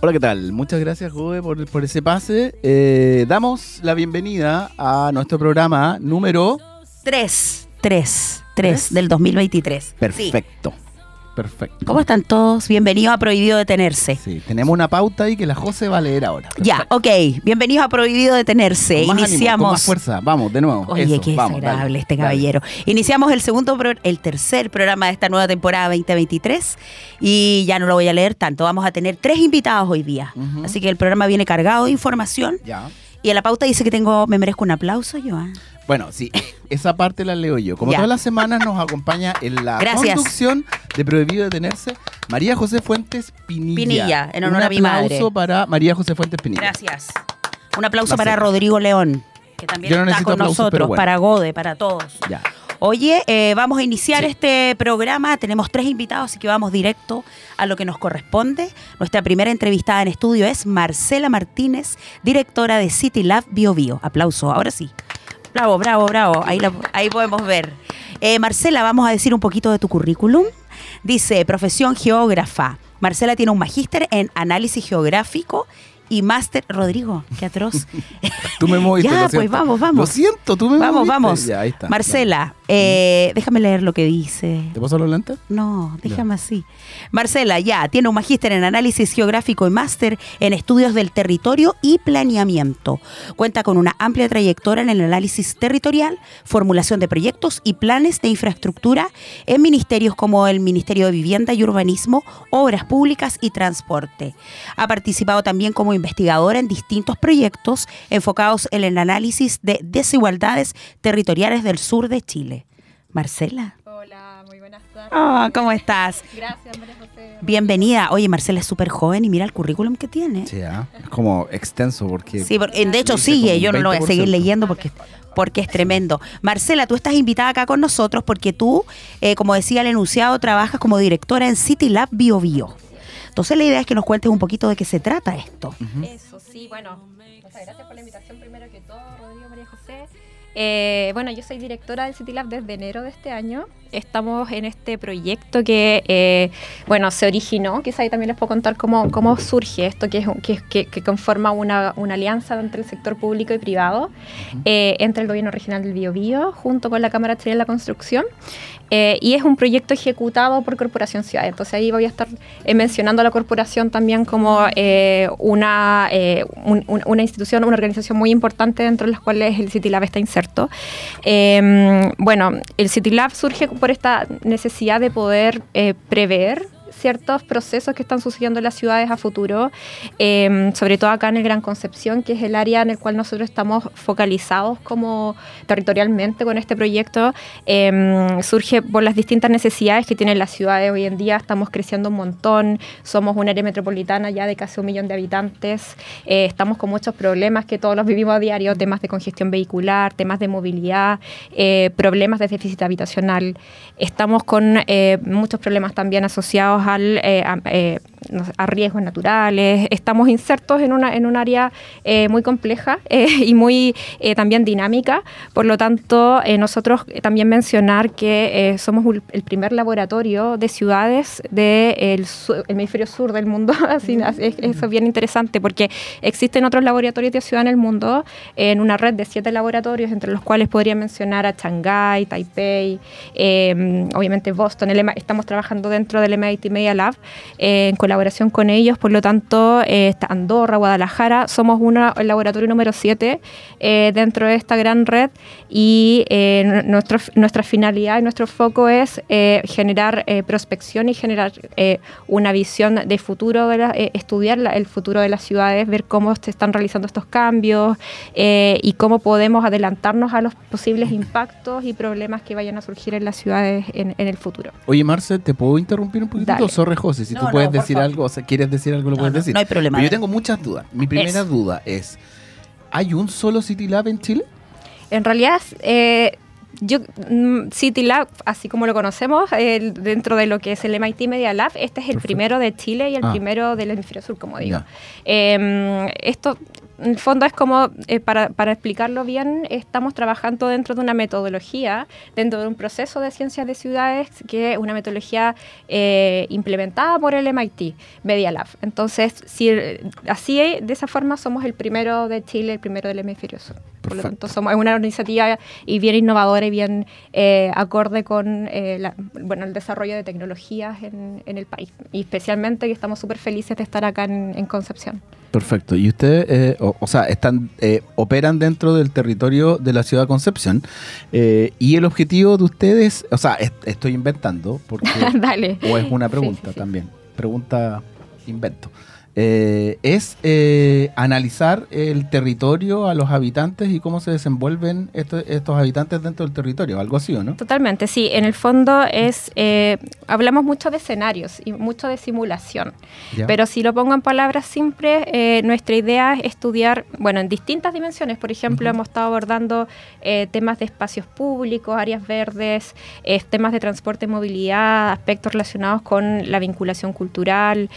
Hola, ¿qué tal? Muchas gracias, Jove, por, por ese pase. Eh, damos la bienvenida a nuestro programa número... 3, 3, 3 del 2023. Perfecto. Perfecto. ¿Cómo están todos? Bienvenidos a Prohibido Detenerse. Sí, tenemos una pauta ahí que la José va a leer ahora. Ya, ok. Bienvenidos a Prohibido Detenerse. Con más ánimo, Iniciamos. con más fuerza. Vamos, de nuevo. Oye, Eso, qué vamos, dale, este dale. caballero. Iniciamos el segundo, pro- el tercer programa de esta nueva temporada 2023 y ya no lo voy a leer tanto. Vamos a tener tres invitados hoy día. Así que el programa viene cargado de información Ya. y en la pauta dice que tengo, me merezco un aplauso, Joan. Bueno, sí, esa parte la leo yo. Como Ya. todas las semanas nos acompaña en la Gracias. conducción de Prohibido Detenerse María José Fuentes Pinilla. Pinilla, en honor Un a mi madre. aplauso para María José Fuentes Pinilla. Gracias. Un aplauso La para. Rodrigo León, que también no está con aplausos, nosotros, bueno. para Gode, para todos. Ya. Oye, eh, vamos a iniciar Sí. este programa. Tenemos tres invitados, así que vamos directo a lo que nos corresponde. Nuestra primera entrevistada en estudio es Marcela Martínez, directora de City Lab Bio Bio. Aplauso, ahora sí. Bravo, bravo, bravo. Ahí, ahí podemos ver. Eh, Marcela, vamos a decir un poquito de tu currículum. Dice, profesión geógrafa. Marcela tiene un magíster en análisis geográfico y máster... Rodrigo, qué atroz. Tú me moviste, Ya, lo pues, vamos, vamos. Lo siento, tú me Vamos, moviste. vamos. Ya, ahí está. Marcela, eh, déjame leer lo que dice. ¿Te paso los lentes? No, déjame así. Marcela, ya, tiene un magíster en análisis geográfico y máster en estudios del territorio y planeamiento. Cuenta con una amplia trayectoria en el análisis territorial, formulación de proyectos y planes de infraestructura en ministerios como el Ministerio de Vivienda y Urbanismo, Obras Públicas y Transporte. Ha participado también como investigadora en distintos proyectos enfocados en el análisis de desigualdades territoriales del sur de Chile. Marcela. Hola, muy buenas tardes. Ah, ¿Cómo estás? Gracias, María José. Bienvenida. Oye, Marcela es súper joven y mira el currículum que tiene. Sí, ah, es como extenso porque... Sí, porque, de hecho sigue, como yo no lo voy a 20%. seguir leyendo porque, porque es tremendo. Marcela, tú estás invitada acá con nosotros porque tú, eh, como decía el enunciado, trabajas como directora en City Lab Bio Bio. Entonces la idea es que nos cuentes un poquito de qué se trata esto. Eso, sí, bueno, muchas gracias por la invitación primero que todo, Rodrigo, María José. Eh, bueno, yo soy directora del City Lab desde enero de este año. Estamos en este proyecto que, eh, bueno, se originó. Quizá ahí también les puedo contar cómo, cómo surge esto, que, es, que, que- que conforma una, una alianza entre el sector público y privado, eh, entre el gobierno regional del Biobío, junto con la Cámara Chilena de la Construcción. Eh, y es un proyecto ejecutado por Corporación Ciudad. Entonces ahí voy a estar eh, mencionando a la corporación también como eh, una, eh, un- un- una institución, una organización muy importante dentro de las cuales el City Lab está inserto. Eh, bueno, el City Lab surge por esta necesidad de poder prever ciertos procesos que están sucediendo en las ciudades a futuro, eh, sobre todo acá en el Gran Concepción, que es el área en el cual nosotros estamos focalizados como territorialmente con este proyecto, eh, surge por las distintas necesidades que tienen las ciudades hoy en día, estamos creciendo un montón, somos un área metropolitana ya de casi un millón de habitantes, eh, estamos con muchos problemas que todos los vivimos a diario, temas de congestión vehicular, temas de movilidad, eh, problemas de déficit habitacional, estamos con eh, muchos problemas también asociados al, eh, eh, a riesgos naturales, estamos insertos en, una, en un área eh, muy compleja eh, y muy eh, también dinámica, por lo tanto eh, nosotros eh, también mencionar que eh, somos el primer laboratorio de ciudades del hemisferio sur del mundo, así, así es- eso es bien interesante porque existen otros laboratorios de ciudad en el mundo, en una red de siete laboratorios, entre los cuales podría mencionar a Shanghái, Taipei, eh, obviamente Boston, el estamos trabajando dentro del MIT Media Lab en colaboración con ellos, por lo tanto, eh, está Andorra, Guadalajara, somos una, el laboratorio número 7 dentro de esta gran red y eh, nu- nuestro, nuestra finalidad y nuestro foco es eh, generar eh, prospección y generar eh, una visión de futuro, de la- eh, estudiar la- el futuro de las ciudades, ver cómo se están realizando estos cambios eh, y cómo podemos adelantarnos a los posibles impactos y problemas que vayan a surgir en las ciudades en, en el futuro. Oye, Marce, ¿te puedo interrumpir un poquito? Dale. Sorry, José, si No, tú puedes decir. Algo, o sea, quieres decir algo, lo No, puedes no, decir. no hay problema. Pero yo tengo muchas dudas. Mi primera duda es, ¿hay un solo City Lab en Chile? En realidad, eh, yo, mm, City Lab, así como lo conocemos, dentro de lo que es el MIT Media Lab, este es el Perfecto. primero de Chile y el Ah. primero del hemisferio sur, como digo. Eh, esto, en el fondo, es como, eh, para, para explicarlo bien, estamos trabajando dentro de una metodología, dentro de un proceso de ciencias de ciudades, que es una metodología eh, implementada por el MIT Media Lab. Entonces, si, así, de esa forma, somos el primero de Chile, el primero del hemisferio sur. Por lo tanto, somos una iniciativa y bien innovadora y bien eh, acorde con la- bueno, el desarrollo de tecnologías en, en el país. Y especialmente que estamos súper felices de estar acá en, en Concepción. Perfecto. Y ustedes, eh, o, o sea, están eh, operan dentro del territorio de la ciudad de Concepción. eh, y el objetivo de ustedes, o sea, es- estoy inventando, porque Dale. o es una pregunta sí, sí. también. Pregunta, invento. Eh, es eh, analizar el territorio a los habitantes y cómo se desenvuelven estos, estos habitantes dentro del territorio, algo así, ¿o no? Totalmente, sí. En el fondo es, eh, hablamos mucho de escenarios y mucho de simulación. Ya. Pero si lo pongo en palabras simples, nuestra idea es estudiar, bueno, en distintas dimensiones. Por ejemplo, hemos estado abordando temas de espacios públicos, áreas verdes, temas de transporte y movilidad, aspectos relacionados con la vinculación cultural,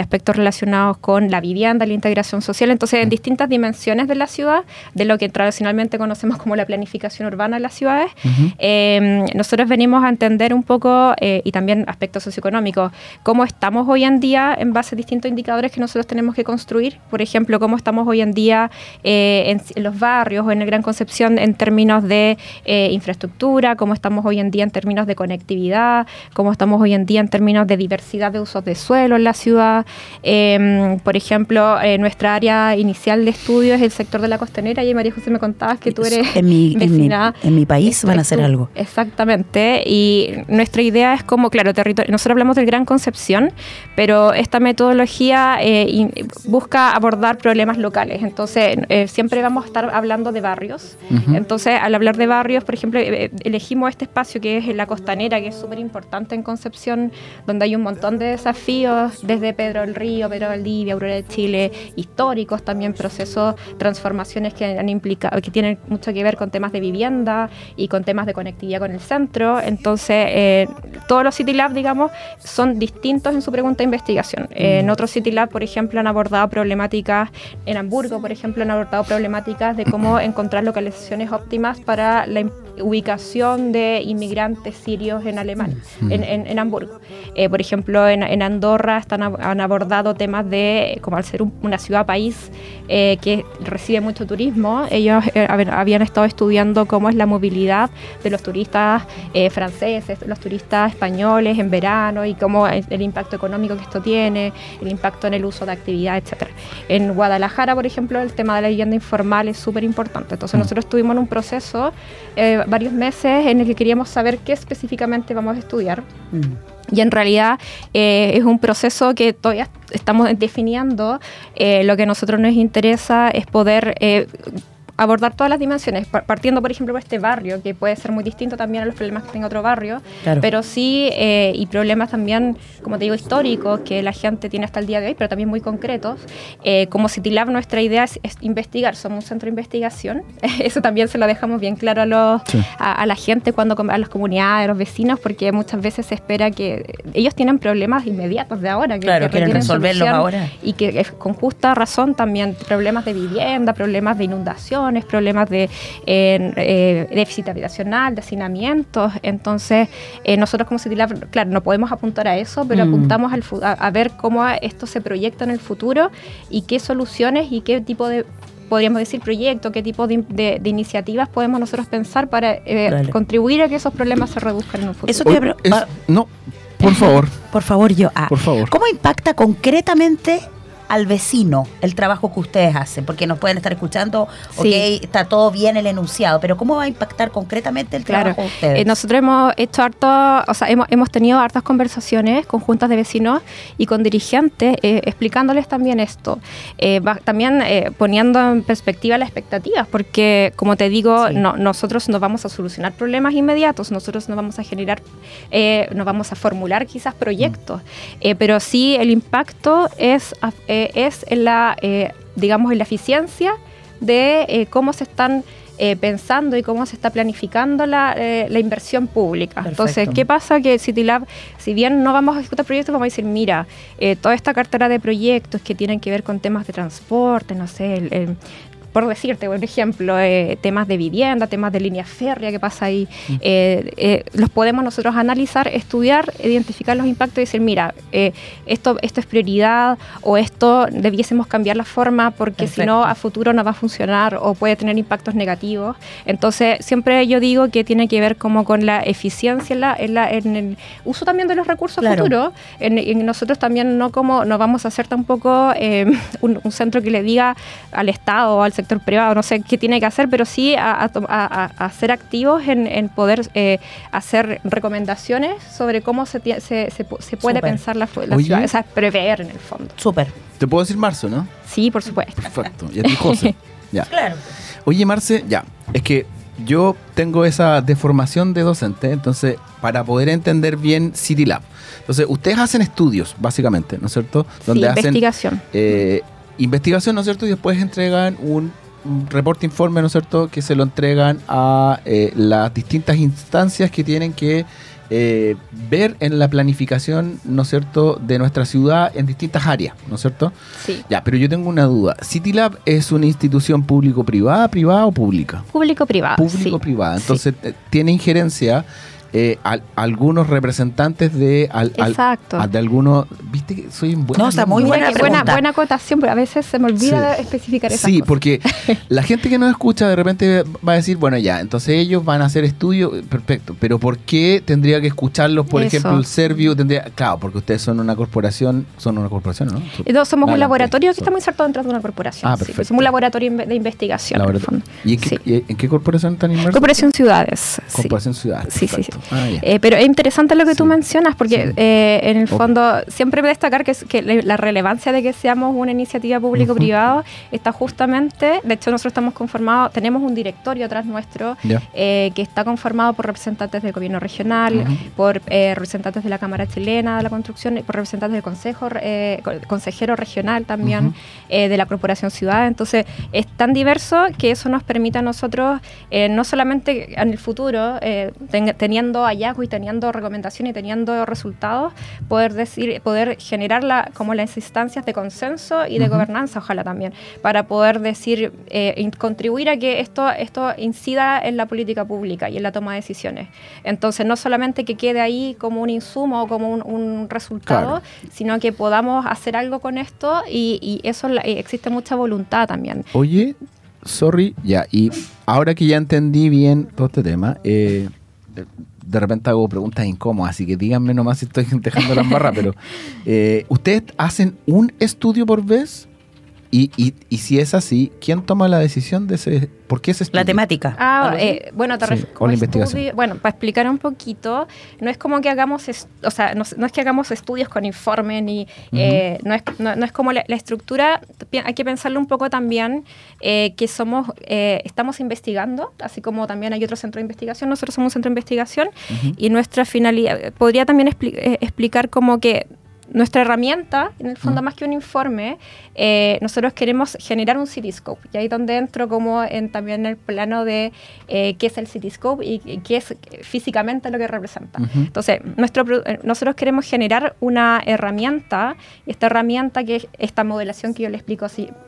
aspectos relacionados con la vivienda, la integración social. Entonces, en distintas dimensiones de la ciudad, de lo que tradicionalmente conocemos como la planificación urbana de las ciudades, eh, nosotros venimos a entender un poco, eh, y también aspectos socioeconómicos, cómo estamos hoy en día en base a distintos indicadores que nosotros tenemos que construir. Por ejemplo, cómo estamos hoy en día eh, en, los barrios o en el Gran Concepción en términos de eh, infraestructura, cómo estamos hoy en día en términos de conectividad, cómo estamos hoy en día en términos de diversidad de usos de suelo en la ciudad. Eh, por ejemplo, eh, nuestra área inicial de estudio es el sector de la costanera y María José me contabas que tú eres en mi, en mi, vecina. en mi país van a hacer algo. Exactamente. Y nuestra idea es como, claro, territorio. Nosotros hablamos del Gran Concepción, pero esta metodología eh, in- busca abordar problemas locales. Entonces, eh, siempre vamos a estar hablando de barrios. Entonces, al hablar de barrios, por ejemplo, elegimos este espacio que es la costanera, que es súper importante en Concepción, donde hay un montón de desafíos, desde Pedro del Río, Pedro Valdivia, Aurora de Chile, históricos también, procesos, transformaciones que han implicado, que tienen mucho que ver con temas de vivienda y con temas de conectividad con el centro. Entonces, eh, todos los City Lab, digamos, son distintos en su pregunta de investigación. Eh, En otros City Lab, por ejemplo, han abordado problemáticas, en Hamburgo, por ejemplo, han abordado problemáticas de cómo encontrar localizaciones óptimas para la ubicación de inmigrantes sirios en Alemania, en, en- en Hamburgo. Eh, por ejemplo, en, en Andorra están, han abordado temas de, como al ser un- una ciudad-país eh, que recibe mucho turismo, ellos eh, hab- habían estado estudiando cómo es la movilidad de los turistas eh, franceses, los turistas españoles en verano y cómo es el impacto económico que esto tiene, el impacto en el uso de actividad, etcétera. En Guadalajara, por ejemplo, el tema de la vivienda informal es súper importante. Entonces Mm. nosotros estuvimos en un proceso eh, varios meses en el que queríamos saber qué específicamente vamos a estudiar. Mm. Y en realidad eh, es un proceso que todavía estamos definiendo. Eh, lo que a nosotros nos interesa es poder eh, abordar todas las dimensiones, par- partiendo por ejemplo por este barrio, que puede ser muy distinto también a los problemas que tenga otro barrio, Claro. pero sí, eh, y problemas también, como te digo, históricos que la gente tiene hasta el día de hoy, pero también muy concretos. Eh, como CityLab nuestra idea es, es investigar, somos un centro de investigación, eso también se lo dejamos bien claro a, los, Sí. a, a la gente, cuando a las comunidades, a los vecinos, porque muchas veces se espera que ellos tienen problemas inmediatos de ahora, que, Claro, que quieren resolverlos ahora. y que con justa razón también problemas de vivienda, problemas de inundaciones, problemas de eh, eh, déficit habitacional, de hacinamientos. Entonces, eh, nosotros como CityLab, claro, no podemos apuntar a eso, pero Mm. apuntamos al a, a ver cómo esto se proyecta en el futuro y qué soluciones y qué tipo de podríamos decir proyecto, qué tipo de, de- de iniciativas podemos nosotros pensar para eh, contribuir a que esos problemas se reduzcan en un futuro. Eso te pre- es- ah, no, por favor, Por favor, yo. ah, por favor. ¿Cómo impacta concretamente al vecino el trabajo que ustedes hacen? Porque nos pueden estar escuchando, Sí. ok, está todo bien el enunciado, pero ¿cómo va a impactar concretamente el Claro. trabajo de ustedes? Eh, nosotros hemos hecho harto, o sea, hemos, hemos tenido hartas conversaciones con juntas de vecinos y con dirigentes eh, explicándoles también esto. Eh, va- también poniendo en perspectiva las expectativas, porque como te digo, Sí. no- nosotros no vamos a solucionar problemas inmediatos, nosotros no vamos a generar, no vamos a formular quizás proyectos, eh, pero sí el impacto es, eh, es en la, eh, digamos, en la eficiencia de eh, cómo se están pensando y cómo se está planificando la, la inversión pública. Perfecto. Entonces, ¿qué pasa? Que CityLab, si bien no vamos a ejecutar proyectos, vamos a decir, mira, toda esta cartera de proyectos que tienen que ver con temas de transporte, no sé, el- el- por decirte, por ejemplo, eh, temas de vivienda, temas de línea férrea, ¿qué pasa ahí? Eh, eh, los podemos nosotros analizar, estudiar, identificar los impactos y decir, mira, eh, esto, esto es prioridad o esto debiésemos cambiar la forma porque si no a futuro no va a funcionar o puede tener impactos negativos. Entonces, siempre yo digo que tiene que ver como con la eficiencia en, la, en, la- en el uso también de los recursos Claro. futuros. En, en nosotros también no como no vamos a hacer tampoco eh, un, un centro que le diga al Estado o al sector privado, no sé qué tiene que hacer, pero sí a, a ser activos en, en poder eh, hacer recomendaciones sobre cómo se, se, se pu- se puede pensar la, la Oye. ciudad, o sea, prever en el fondo. Súper. Te puedo decir marzo, ¿no? Sí, por supuesto. Perfecto. Y a ti, José. Ya. Claro. Oye, Marce, ya. Es que yo tengo esa deformación de docente, entonces, para poder entender bien City Lab. Entonces, ustedes hacen estudios, básicamente, ¿no es cierto? Sí, hacen investigación. eh, investigación, ¿no es cierto? Y después entregan un, un reporte informe, ¿no es cierto? Que se lo entregan a eh, las distintas instancias que tienen que eh, ver en la planificación, ¿no es cierto?, de nuestra ciudad en distintas áreas, ¿no es cierto? Sí. Ya, pero yo tengo una duda. ¿CityLab es una institución público-privada, privada o pública? Público-privada. sí. Entonces, eh, tiene injerencia eh, al- algunos representantes de, al- al- Exacto. a- de algunos. ¿Viste que soy un buen No, está muy buena buena, buena acotación, pero a veces se me olvida Sí. especificar esas Sí, cosas. porque la gente que nos escucha de repente va a decir, bueno, ya, entonces ellos van a hacer estudios, perfecto, pero ¿por qué tendría que escucharlos, por Eso. ejemplo, el Servio? Tendría, claro, porque ustedes son una corporación, son una corporación, ¿no? Eh, no, somos un laboratorio que estamos insertados dentro de una corporación. Ah, sí, perfecto. somos un laboratorio de investigación. en el fondo. ¿Y en qué, Sí. y en qué corporación están inmersos? Corporación Ciudades. sí. Corporación Ciudad. Sí, sí, sí. Ah. Eh, pero es interesante lo que tú Sí. mencionas, porque Sí. eh, en el fondo siempre destacar que, que la relevancia de que seamos una iniciativa público-privado está justamente, de hecho nosotros estamos conformados, tenemos un directorio atrás nuestro Ya. eh, que está conformado por representantes del gobierno regional, Ujú. por eh, representantes de la Cámara Chilena de la Construcción, por representantes del Consejo, eh, co- consejero regional también, Ujú. eh, de la Corporación Ciudad. Entonces, es tan diverso que eso nos permite a nosotros, no solamente en el futuro, eh, ten- teniendo hallazgos y teniendo recomendaciones y teniendo resultados, poder decir, poder generar la, como las instancias de consenso y de Ujú. gobernanza, ojalá también, para poder decir, eh, contribuir a que esto, esto incida en la política pública y en la toma de decisiones. Entonces, no solamente que quede ahí como un insumo o como un, un resultado, Claro. sino que podamos hacer algo con esto y, y eso existe mucha voluntad también. Oye, sorry, ya, y ahora que ya entendí bien todo este tema, eh, de- repente hago preguntas incómodas, así que díganme nomás si estoy dejando la embarra, pero eh, ¿ustedes hacen un estudio por vez? Y, y, y si es así, ¿quién toma la decisión de ese, por qué ese estudio? La temática. Ah, eh, bueno, te Sí, o la investigación. bueno, para explicar un poquito, no es como que hagamos, o sea, no, no es que hagamos estudios con informe ni, eh, no, es, no, no es como la, la estructura, hay que pensarlo un poco también eh, que somos, eh, estamos investigando, así como también hay otro centro de investigación, nosotros somos un centro de investigación y nuestra finalidad, podría también expli- eh, explicar como que nuestra herramienta, en el fondo Mm. más que un informe, eh, nosotros queremos generar un Cityscope. Y ahí es donde entro como en, también en el plano de eh, qué es el Cityscope y, y qué es físicamente lo que representa. Entonces, nuestro, eh, nosotros queremos generar una herramienta, y esta herramienta que es esta modelación que yo le explico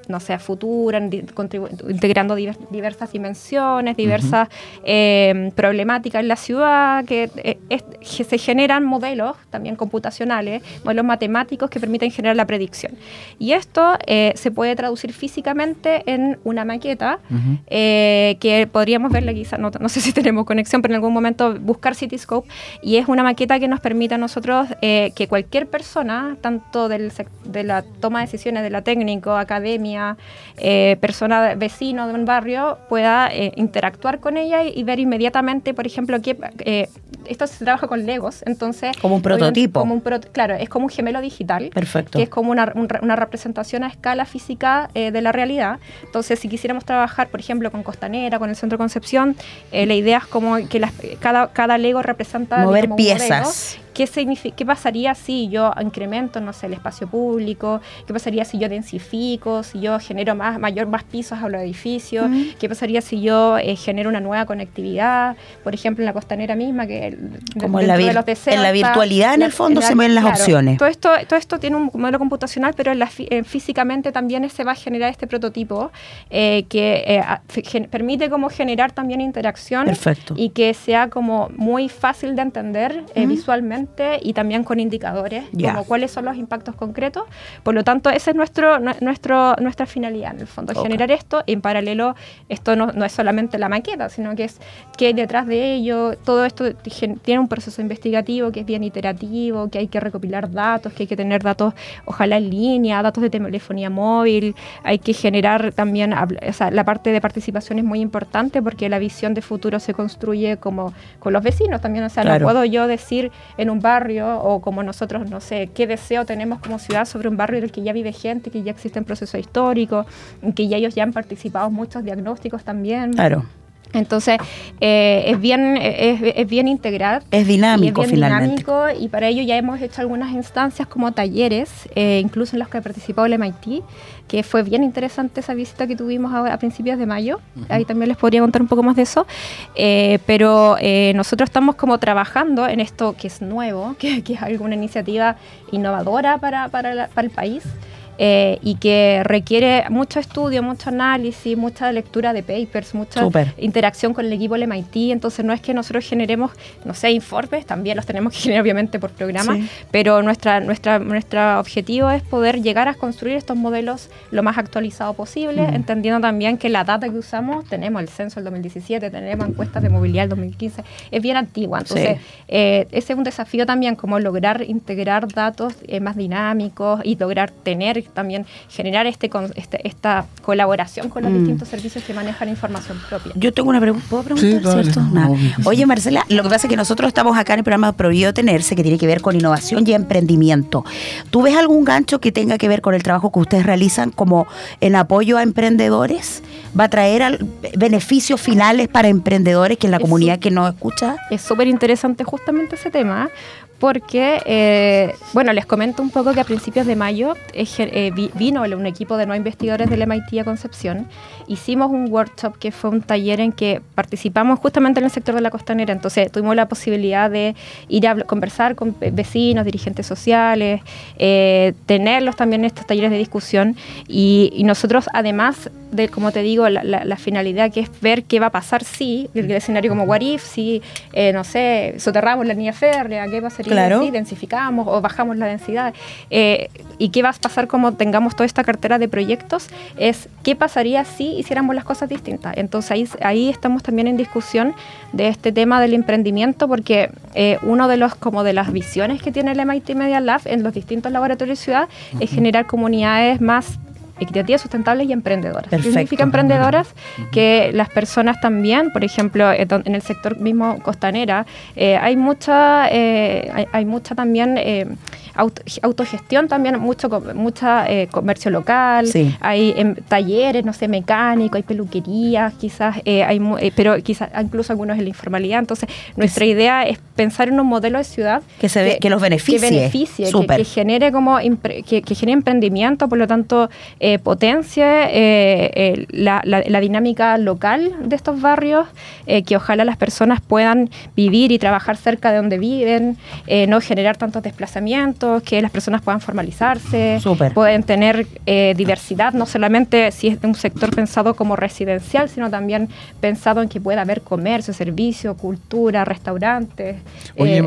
no sé, a futura, integrando diver- diversas dimensiones, diversas eh, problemáticas en la ciudad, que, que se generan modelos también computacionales, modelos matemáticos que permiten generar la predicción. Y esto eh, se puede traducir físicamente en una maqueta Ujú. eh, que podríamos verla quizás, no, no sé si tenemos conexión, pero en algún momento buscar Cityscope y es una maqueta que nos permite a nosotros eh, que cualquier persona, tanto del de la toma de decisiones, de la técnico, academia, eh, persona, vecino de un barrio, pueda eh, interactuar con ella y, y ver inmediatamente, por ejemplo, que eh, esto se trabaja con Legos, entonces... Como un prototipo. Como un pro- claro, es como un gemelo digital Perfecto. que es como una, un una representación a escala física eh, de la realidad. Entonces, si quisiéramos trabajar, por ejemplo, con Costanera, con el Centro Concepción, eh, la idea es como que las- cada, cada Lego representa Mover digamos, piezas. ¿Qué, ¿qué pasaría si yo incremento, no sé, el espacio público? ¿Qué pasaría si yo densifico, si yo genero más, mayor, más pisos a los edificios? ¿Qué pasaría si yo eh, genero una nueva conectividad? Por ejemplo, en la costanera misma, que Como en la, en la virtualidad, en el fondo, se ven las opciones. Todo esto, todo esto tiene un modelo computacional, pero físicamente también se va a generar este prototipo eh, que eh, permite como generar también interacción y que sea como muy fácil de entender visualmente y también con indicadores, como cuáles son los impactos concretos. Por lo tanto, esa es nuestro, nuestro, nuestra finalidad, en el fondo, generar esto. En paralelo, esto no, no, es solamente la maqueta, sino que es que hay detrás de ello. Todo esto tiene un proceso investigativo que es bien iterativo, que hay que recopilar datos, que hay que tener datos, ojalá en línea, datos de telefonía móvil. Hay que generar también, o sea, la parte de participación es muy importante porque la visión de futuro se construye como con los vecinos también. O sea, no puedo yo decir en un barrio o como nosotros, no sé, qué deseo tenemos como ciudad sobre un barrio en el que ya vive gente, que ya existen procesos históricos, que ya ellos ya han participado en muchos diagnósticos también. Claro. Entonces, eh, es, bien, es, es, bien integral. Es dinámico, y es bien dinámico y para ello ya hemos hecho algunas instancias como talleres, eh, incluso en los que ha participado el MIT, que fue bien interesante esa visita que tuvimos a, principios de mayo. Ahí también les podría contar un poco más de eso. Eh, pero nosotros estamos como trabajando en esto que es nuevo, que, que es alguna iniciativa innovadora para, para, para el país. Eh, y que requiere mucho estudio, mucho análisis, mucha lectura de papers, mucha interacción con el equipo del MIT. Entonces no es que nosotros generemos, no sé, informes, también los tenemos que generar obviamente por programa, pero nuestra, nuestra, nuestro objetivo es poder llegar a construir estos modelos lo más actualizado posible, mm. entendiendo también que la data que usamos, tenemos el censo del 2017, tenemos encuestas de movilidad del 2015, es bien antigua. Entonces eh, ese es un desafío también, como lograr integrar datos eh, más dinámicos y lograr tener también generar este, este, esta colaboración con los mm. distintos servicios que manejan información propia. Yo tengo una pregunta, ¿puedo preguntar? ¿cierto? Oye, Marcela, lo que pasa es que nosotros estamos acá en el programa Prohibido Tenerse, que tiene que ver con innovación y emprendimiento. ¿Tú ves algún gancho que tenga que ver con el trabajo que ustedes realizan como en apoyo a emprendedores? ¿Va a traer beneficios finales para emprendedores que es la comunidad que nos escucha? Es súper interesante justamente ese tema, porque, eh, bueno, les comento un poco que a principios de mayo eh, vino un equipo de nueve investigadores del MIT a Concepción. Hicimos un workshop que fue un taller en que participamos justamente en el sector de la costanera. Entonces, tuvimos la posibilidad de ir a conversar con vecinos, dirigentes sociales, eh, tenerlos también en estos talleres de discusión. Y, nosotros, además de, como te digo, la, finalidad que es ver qué va a pasar si, el, escenario como What If, si, no sé, soterramos la línea férrea, qué pasaría si densificamos o bajamos la densidad, eh, y qué va a pasar como tengamos toda esta cartera de proyectos, es qué pasaría si hiciéramos las cosas distintas. Entonces ahí, ahí estamos también en discusión de este tema del emprendimiento, porque eh, uno de los como de las visiones que tiene el MIT Media Lab en los distintos laboratorios de ciudad es generar comunidades más equitativas, sustentables y emprendedoras. ¿Qué significa emprendedoras? Que las personas también, por ejemplo, eh, en el sector mismo costanera, eh, hay mucha, eh, hay, mucha también autogestión también, mucho mucha comercio local, hay em, talleres, no sé, mecánicos, hay peluquerías, quizás, hay, pero quizás incluso algunos en la informalidad. Entonces, nuestra idea es pensar en un modelo de ciudad que, se ve, que, los beneficie, que, beneficie que, genere como que, genere emprendimiento, por lo tanto, eh, potencie eh, la, dinámica local de estos barrios, eh, que ojalá las personas puedan vivir y trabajar cerca de donde viven, no generar tantos desplazamientos, que las personas puedan formalizarse, pueden tener diversidad, no solamente si es un sector pensado como residencial, sino también pensado en que pueda haber comercio, servicio, cultura, restaurantes, Oye,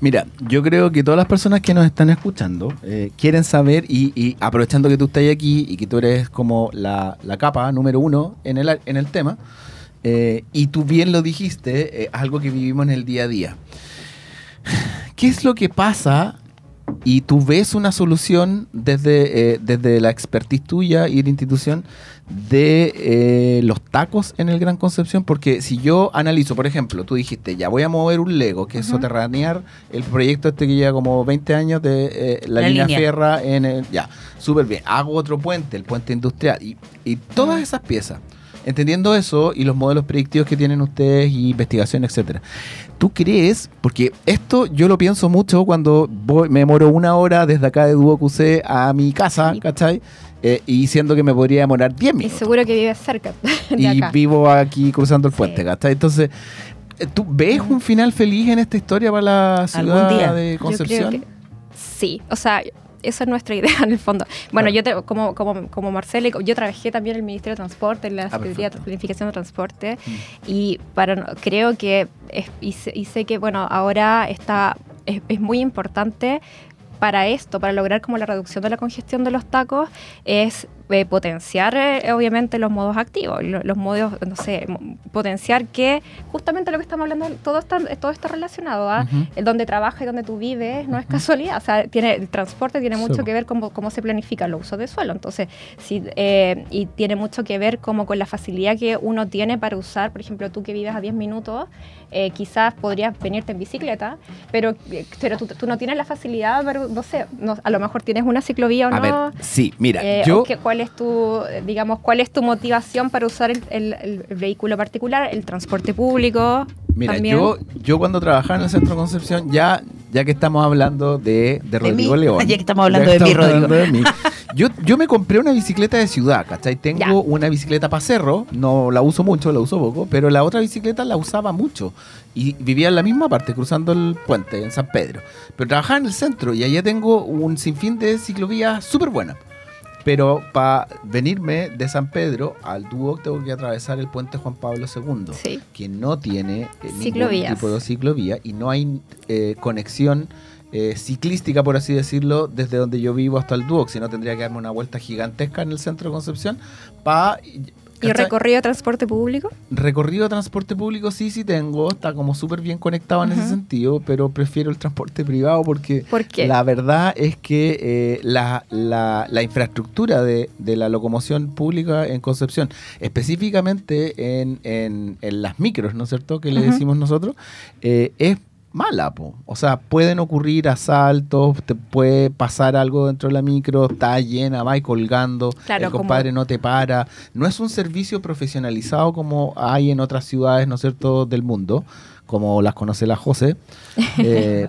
Mira, yo creo que todas las personas que nos están escuchando quieren saber y, aprovechando que tú estás aquí y que tú eres como la, capa número uno en el, en el tema, eh, y tú bien lo dijiste, eh, algo que vivimos en el día a día. ¿Qué es lo que pasa y tú ves una solución desde, eh, desde la expertise tuya y la institución de eh, los tacos en el Gran Concepción, porque si yo analizo, por ejemplo, tú dijiste, ya voy a mover un Lego, que es soterranear el proyecto este que lleva como 20 años de eh, la, línea, fierra en el, ya, súper bien, hago otro puente, el puente industrial, y, y todas esas piezas, entendiendo eso y los modelos predictivos que tienen ustedes y investigación, etcétera, ¿tú crees? Porque esto yo lo pienso mucho cuando voy, me demoro una hora desde acá de Duo QC a mi casa. ¿cachai? Eh, y siendo que me podría demorar 10 Y minutos. seguro que vives cerca de y acá. vivo aquí cruzando el Sí. puente, ¿cachai? Entonces, eh, ¿tú ves un final feliz en esta historia para la ciudad de Yo creo Concepción? que sí, o sea, esa es nuestra idea en el fondo. Bueno, Claro. yo te- como, como, como Marcela, yo trabajé también en el Ministerio de Transporte, en la Ah, Secretaría de. Planificación de Transporte, Mm. y para creo que, es- y, sé, y sé que, bueno, ahora está, es, es muy importante para esto, para lograr como la reducción de la congestión de los tacos, es eh, potenciar eh, obviamente los modos activos, lo- los modos, no sé, potenciar que justamente lo que estamos hablando, todo está, todo está relacionado a Ujú. el donde trabajas y donde tú vives, no es casualidad, o sea, tiene, el transporte tiene Sí, mucho po. que ver con cómo, se planifica el uso de suelo, entonces, sí, eh, y tiene mucho que ver como con la facilidad que uno tiene para usar, por ejemplo, tú que vives a 10 minutos, eh, quizás podrías venirte en bicicleta, pero, eh, pero tú, tú no tienes la facilidad, pero, no sé, no- a lo mejor tienes una ciclovía o A no. ver, sí, mira, Eh, yo... que- ¿Cuál es tu, digamos, cuál es tu motivación para usar el, el- el vehículo particular, el transporte público? Mira, también? yo, yo cuando trabajaba en el Centro de Concepción, ya, ya que estamos hablando de, de Rodrigo mí, León. ya que estamos hablando de mí, Rodrigo. hablando de mí, yo, yo me compré una bicicleta de ciudad, ¿cachai? Tengo Ya. una bicicleta para cerro, no la uso mucho, la uso poco, pero la otra bicicleta la usaba mucho. Y vivía en la misma parte, cruzando el puente, en San Pedro. Pero trabajaba en el centro y allá tengo un sinfín de ciclovías súper buenas. Pero para venirme de San Pedro al Duoc tengo que atravesar el puente Juan Pablo II Sí. que no tiene eh, ningún tipo de ciclovía y no hay eh, conexión eh, ciclística, por así decirlo, desde donde yo vivo hasta el Duoc, sino tendría que darme una vuelta gigantesca en el centro de Concepción para... ¿Y recorrido de transporte público? Recorrido de transporte público sí, sí tengo, está como súper bien conectado en ese sentido, pero prefiero el transporte privado porque la verdad es que eh, la, la- la infraestructura de, de la locomoción pública en Concepción, específicamente en, en- en las micros, ¿no es cierto?, que le decimos nosotros, eh, es mala, po. o sea, pueden ocurrir asaltos, te puede pasar algo dentro de la micro, está llena, va y colgando, Claro, el como- compadre no te para, no es un servicio profesionalizado como hay en otras ciudades, ¿no es cierto?, del mundo, como las conoce la José. Eh,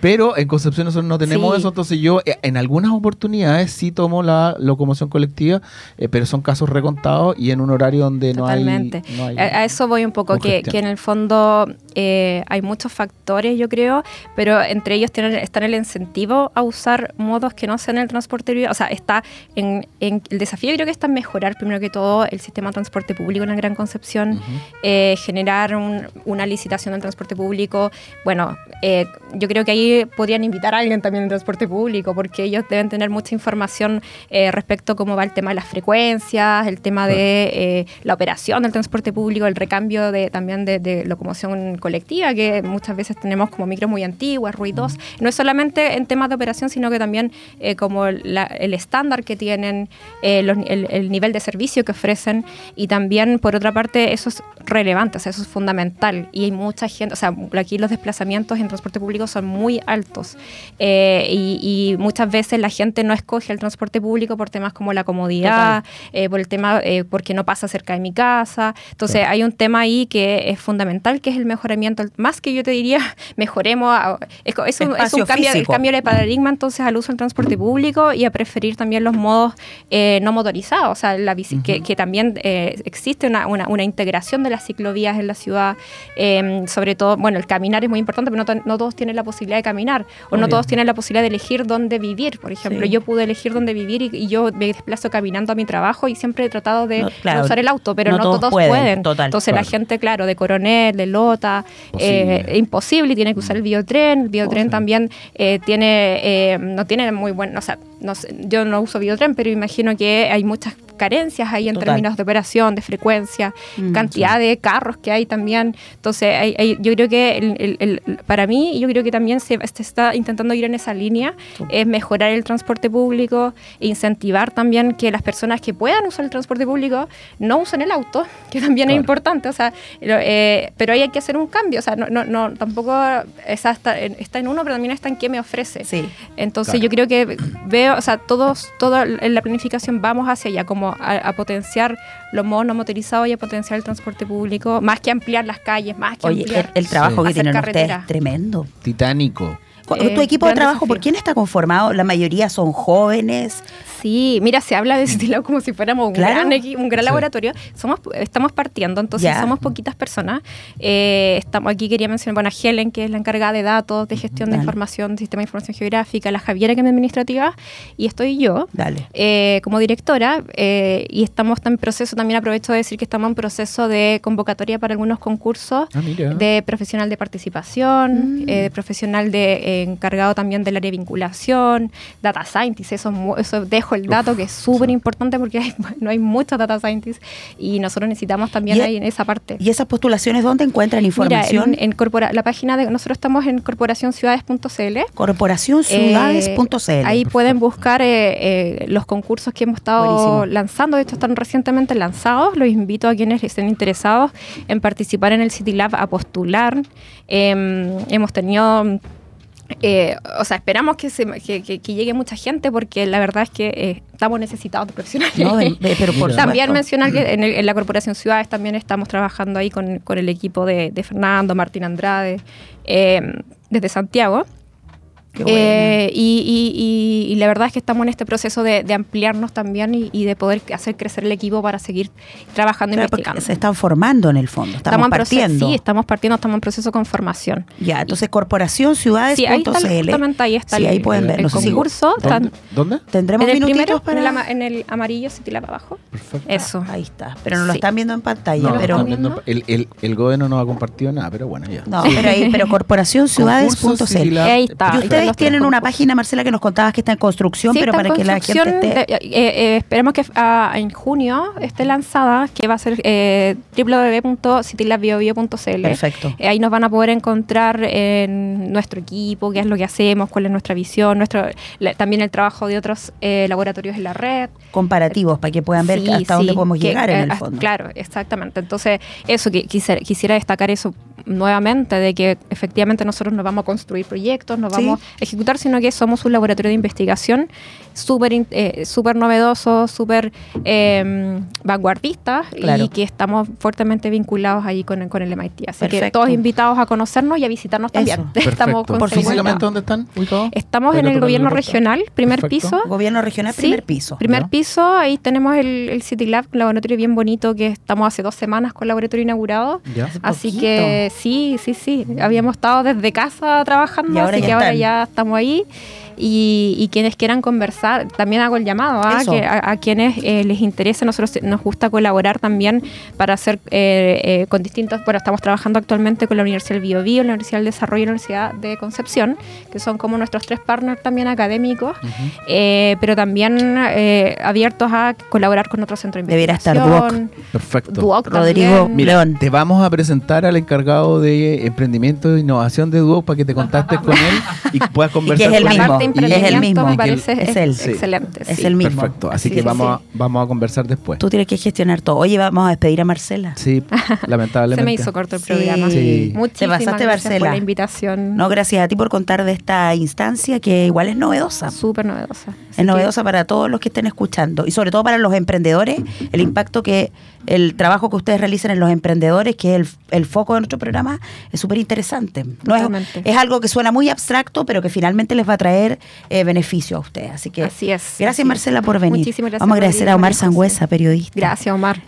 pero en Concepción nosotros no tenemos Sí. eso, entonces yo eh, en algunas oportunidades sí tomo la locomoción colectiva, eh, pero son casos recontados y en un horario donde no hay... Totalmente. no hay- A, a eso voy un poco, que, que en el fondo eh, hay muchos factores, yo creo, pero entre ellos tienen, están el incentivo a usar modos que no sean el transporte privado. O sea, está en, en- el desafío creo que está en mejorar primero que todo el sistema de transporte público en la Gran Concepción, eh, generar un- una licitación del transporte público. Bueno, yo creo que ahí podrían invitar a alguien también del transporte público, porque ellos deben tener mucha información eh, respecto a cómo va el tema de las frecuencias, el tema de eh, la operación del transporte público, el recambio de, también de, de locomoción colectiva, que muchas veces tenemos como micros muy antiguas, ruidosas. No es solamente en temas de operación, sino que también eh, como la- el estándar que tienen, eh, los- el, el nivel de servicio que ofrecen y también, por otra parte, eso es relevante, o sea, eso es fundamental. Y hay mucha gente, o sea, aquí los desplazamientos en transporte público son muy altos. Eh, y, y muchas veces la gente no escoge el transporte público por temas como la comodidad, eh, por el tema, eh, porque no pasa cerca de mi casa. Entonces, hay un tema ahí que es fundamental, que es el mejoramiento. Más que yo te diría, mejoremos, a- es, un, es un cambio, el cambio de paradigma entonces al uso del transporte público y a preferir también los modos no motorizados, o sea, la bici- que, que también existe una, una- una integración de las ciclovías en la ciudad, eh, sobre todo, bueno, el caminar es muy importante, pero no, no todos tienen la posibilidad de caminar, o no todos tienen la posibilidad de elegir dónde vivir, por ejemplo, Sí. yo pude elegir dónde vivir y, y yo me desplazo caminando a mi trabajo y siempre he tratado de, No, claro, usar el auto, pero no no, todos todos, pueden, pueden. total. Entonces la gente, claro, de Coronel, de Lota, eh, imposible y tiene que usar el biotren. El biotren también eh, tiene, eh, no tiene muy buen, o sea, no sé, yo no uso biotren, pero imagino que hay muchas carencias ahí en Total. términos de operación, de frecuencia, Mm, cantidad de carros que hay también. Entonces, hay- hay- yo creo que el- el- el- para mí, yo creo que también se, se está intentando ir en esa línea, es mejorar el transporte público, e incentivar también que las personas que puedan usar el transporte público no usen el auto, que también Claro. es importante, o sea, lo- eh, pero ahí hay que hacer un cambio, o sea, no, no, no tampoco está, en- está en uno, pero también está en qué me ofrece. Sí. Entonces Claro. yo creo que veo, o sea, todos, todo en la planificación vamos hacia allá, como a, a potenciar los modos no motorizados y a potenciar el transporte público, más que ampliar las calles, más que Oye, el, ampliar... el trabajo Sí. que tienen ustedes es tremendo. Titánico. Eh, ¿Tu equipo de trabajo por desafío. quién está conformado? La mayoría son jóvenes. Sí, mira, se habla de Citilab como si fuéramos un Claro. gran un gran Sí. laboratorio. Somos, estamos partiendo, entonces Ya. somos poquitas personas. Eh, estamos aquí quería mencionar, bueno, a Helen, que es la encargada de datos, de gestión Dale. de información, de sistema de información geográfica, la Javiera, que es mi administrativa, y estoy yo. Dale. eh, como directora eh, y estamos en proceso, también aprovecho de decir que estamos en proceso de convocatoria para algunos concursos Ah, de profesional de participación, Mm. eh, de profesional de eh, encargado también del área de vinculación, data scientist, eso, eso dejo el dato que es súper importante porque hay- no hay muchos data scientists y nosotros necesitamos también ahí en esa parte. ¿Y esas postulaciones dónde encuentran Mira, información? en, en corpora- la página de nosotros estamos en corporacionciudades.cl Corporacionciudades.cl. eh, ahí pueden buscar eh, eh, los concursos que hemos estado Buenísimo. lanzando. De hecho, están recientemente lanzados. Los invito a quienes estén interesados en participar en el City Lab a postular. Em, hemos tenido. Eh, o sea, esperamos que, se, que, que- que llegue mucha gente porque la verdad es que eh, estamos necesitados de profesionales. No, de- de- pero por Mira. También mencionar que en, el- en la Corporación Ciudades también estamos trabajando ahí con, con el equipo de, de Fernando, Martín Andrade, eh, desde Santiago. Eh, y, y- y- y la verdad es que estamos en este proceso de, de ampliarnos también y, y de poder hacer crecer el equipo para seguir trabajando Claro, porque investigando. se están formando en el fondo. Estamos, en proceso, partiendo. sí, estamos partiendo, estamos en proceso con formación. Ya, entonces corporacionciudades.cl. Sí, ahí está, justamente ahí está Sí, el, ahí pueden ver. el No sé si- concurso. ¿Dónde? Están- ¿Dónde? Tendremos en el minutitos primero, para en, el ama- en el amarillo, City Lab abajo. Perfecto. Eso. Ahí está. Pero no lo Sí. están viendo en pantalla. No, pero viendo- el, el, el gobierno no ha compartido nada, pero bueno, ya. no, pero ahí, pero corporacionciudades.cl. Ahí está. Y están ustedes tienen una página, Marcela, que nos contabas que está en construcción, Sí, pero para que la gente esté. de- eh, eh, esperemos que ah, en junio esté lanzada, que va a ser eh. Perfecto. Eh, ahí nos van a poder encontrar en nuestro equipo, qué es lo que hacemos, cuál es nuestra visión, nuestro la- también el trabajo de otros eh, laboratorios en la red. Comparativos, para que puedan ver Sí, hasta sí, dónde podemos que, llegar eh, en el fondo. Claro, exactamente. Entonces, eso, que quisiera, quisiera destacar eso nuevamente, de que efectivamente nosotros no vamos a construir proyectos, no Sí. vamos a ejecutar, sino que somos un laboratorio de investigación súper in- eh, súper novedoso, súper eh, vanguardista Claro. y que estamos fuertemente vinculados ahí con, el- con el MIT. Así que todos invitados a conocernos y a visitarnos también. Eso. Estamos con Por. ¿Físicamente dónde están ubicados? Estamos en el gobierno regional, primer Perfecto. piso. Gobierno regional, Sí, primer piso. Primer ¿Ya? piso, ahí tenemos el, el City Lab, un laboratorio bien bonito que estamos hace dos semanas con el laboratorio inaugurado. Ya. Así poquito. que sí, sí, sí. Habíamos estado desde casa trabajando, ahora así que ahora ya estamos ahí. Y, y quienes quieran conversar, también hago el llamado ¿ah? Que a, a quienes eh, les interese. Nosotros nos gusta colaborar también para hacer eh, eh, con distintos. Bueno, estamos trabajando actualmente con la Universidad del Bio, Bio la Universidad del Desarrollo y la Universidad de Concepción, que son como nuestros tres partners también académicos, eh, pero también eh, abiertos a colaborar con otros centros de Debiera estar investigación. Perfecto. Duoc Rodrigo, también. Mira, León. te vamos a presentar al encargado de emprendimiento e innovación de Duo para que te contactes con él y puedas conversar es el con él. Es el mismo. me es. Sí. excelente. Es el mismo. Perfecto. Así Sí, que sí, vamos, sí. A, vamos a conversar después. Tú tienes que gestionar todo. Oye, vamos a despedir a Marcela. Sí, lamentablemente. Se me hizo corto el programa. Sí. Muchísimas Te pasaste, gracias por la invitación. No, gracias a ti por contar de esta instancia que igual es novedosa. Súper novedosa. Así Es que- novedosa para todos los que estén escuchando y sobre todo para los emprendedores, el impacto que el trabajo que ustedes realizan en los emprendedores, que es el, el foco de nuestro programa, es súper interesante. No es, es algo que suena muy abstracto, pero que finalmente les va a traer eh, beneficio a ustedes. Así que Así es. gracias así. Marcela por venir. Muchísimas gracias, Vamos a agradecer a Omar. Sangüesa, periodista. Gracias, Omar.